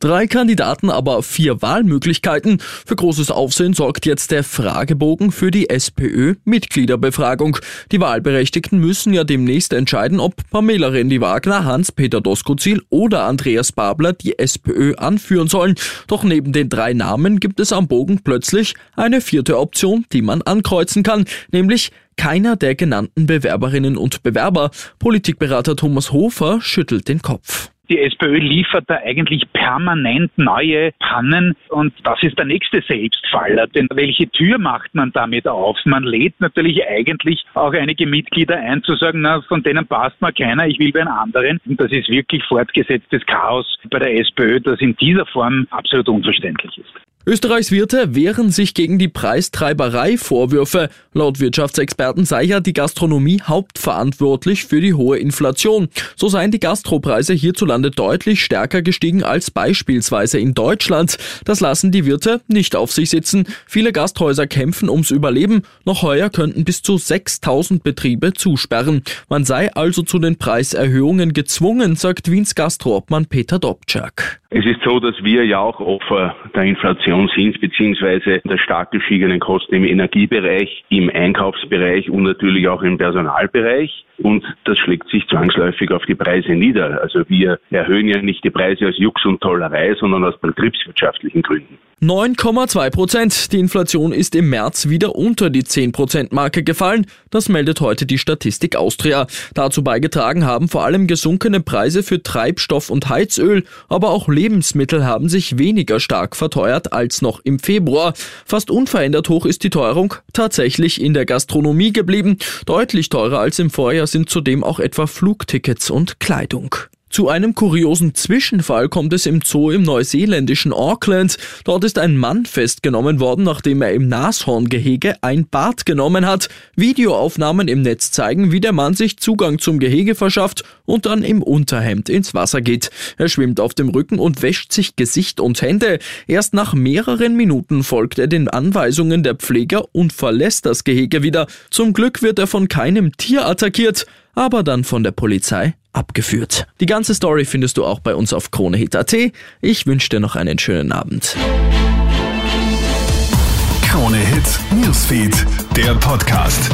Drei Kandidaten, aber vier Wahlmöglichkeiten. Für großes Aufsehen sorgt jetzt der Fragebogen für die SPÖ-Mitgliederbefragung. Die Wahlberechtigten müssen ja demnächst entscheiden, ob Pamela Rendi-Wagner, Hans-Peter Doskozil oder Andreas Babler die SPÖ anführen sollen. Doch neben den drei Namen gibt es am Bogen plötzlich eine vierte Option, die man ankreuzen kann, nämlich keiner der genannten Bewerberinnen und Bewerber. Politikberater Thomas Hofer schüttelt den Kopf. Die SPÖ liefert da eigentlich permanent neue Pannen und das ist der nächste Selbstfaller. Denn welche Tür macht man damit auf? Man lädt natürlich eigentlich auch einige Mitglieder ein zu sagen, na, von denen passt mir keiner, ich will bei einem anderen. Und das ist wirklich fortgesetztes Chaos bei der SPÖ, das in dieser Form absolut unverständlich ist. Österreichs Wirte wehren sich gegen die Preistreiberei-Vorwürfe. Laut Wirtschaftsexperten sei ja die Gastronomie hauptverantwortlich für die hohe Inflation. So seien die Gastropreise hierzulande deutlich stärker gestiegen als beispielsweise in Deutschland. Das lassen die Wirte nicht auf sich sitzen. Viele Gasthäuser kämpfen ums Überleben. Noch heuer könnten bis zu 6000 Betriebe zusperren. Man sei also zu den Preiserhöhungen gezwungen, sagt Wiens Gastroobmann Peter Dobczak. Es ist so, dass wir ja auch Opfer der Inflation sind, beziehungsweise der stark gestiegenen Kosten im Energiebereich, im Einkaufsbereich und natürlich auch im Personalbereich. Und das schlägt sich zwangsläufig auf die Preise nieder. Also wir erhöhen ja nicht die Preise aus Jux und Tollerei, sondern aus betriebswirtschaftlichen Gründen. 9,2 Prozent. Die Inflation ist im März wieder unter die 10 Prozent Marke gefallen. Das meldet heute die Statistik Austria. Dazu beigetragen haben vor allem gesunkene Preise für Treibstoff und Heizöl, aber auch Lebensmittel haben sich weniger stark verteuert als noch im Februar. Fast unverändert hoch ist die Teuerung tatsächlich in der Gastronomie geblieben. Deutlich teurer als im Vorjahr sind zudem auch etwa Flugtickets und Kleidung. Zu einem kuriosen Zwischenfall kommt es im Zoo im neuseeländischen Auckland. Dort ist ein Mann festgenommen worden, nachdem er im Nashorngehege ein Bad genommen hat. Videoaufnahmen im Netz zeigen, wie der Mann sich Zugang zum Gehege verschafft und dann im Unterhemd ins Wasser geht. Er schwimmt auf dem Rücken und wäscht sich Gesicht und Hände. Erst nach mehreren Minuten folgt er den Anweisungen der Pfleger und verlässt das Gehege wieder. Zum Glück wird er von keinem Tier attackiert, aber dann von der Polizei abgeführt. Die ganze Story findest du auch bei uns auf KroneHit.at. Ich wünsche dir noch einen schönen Abend. Krone Hit Newsfeed, der Podcast.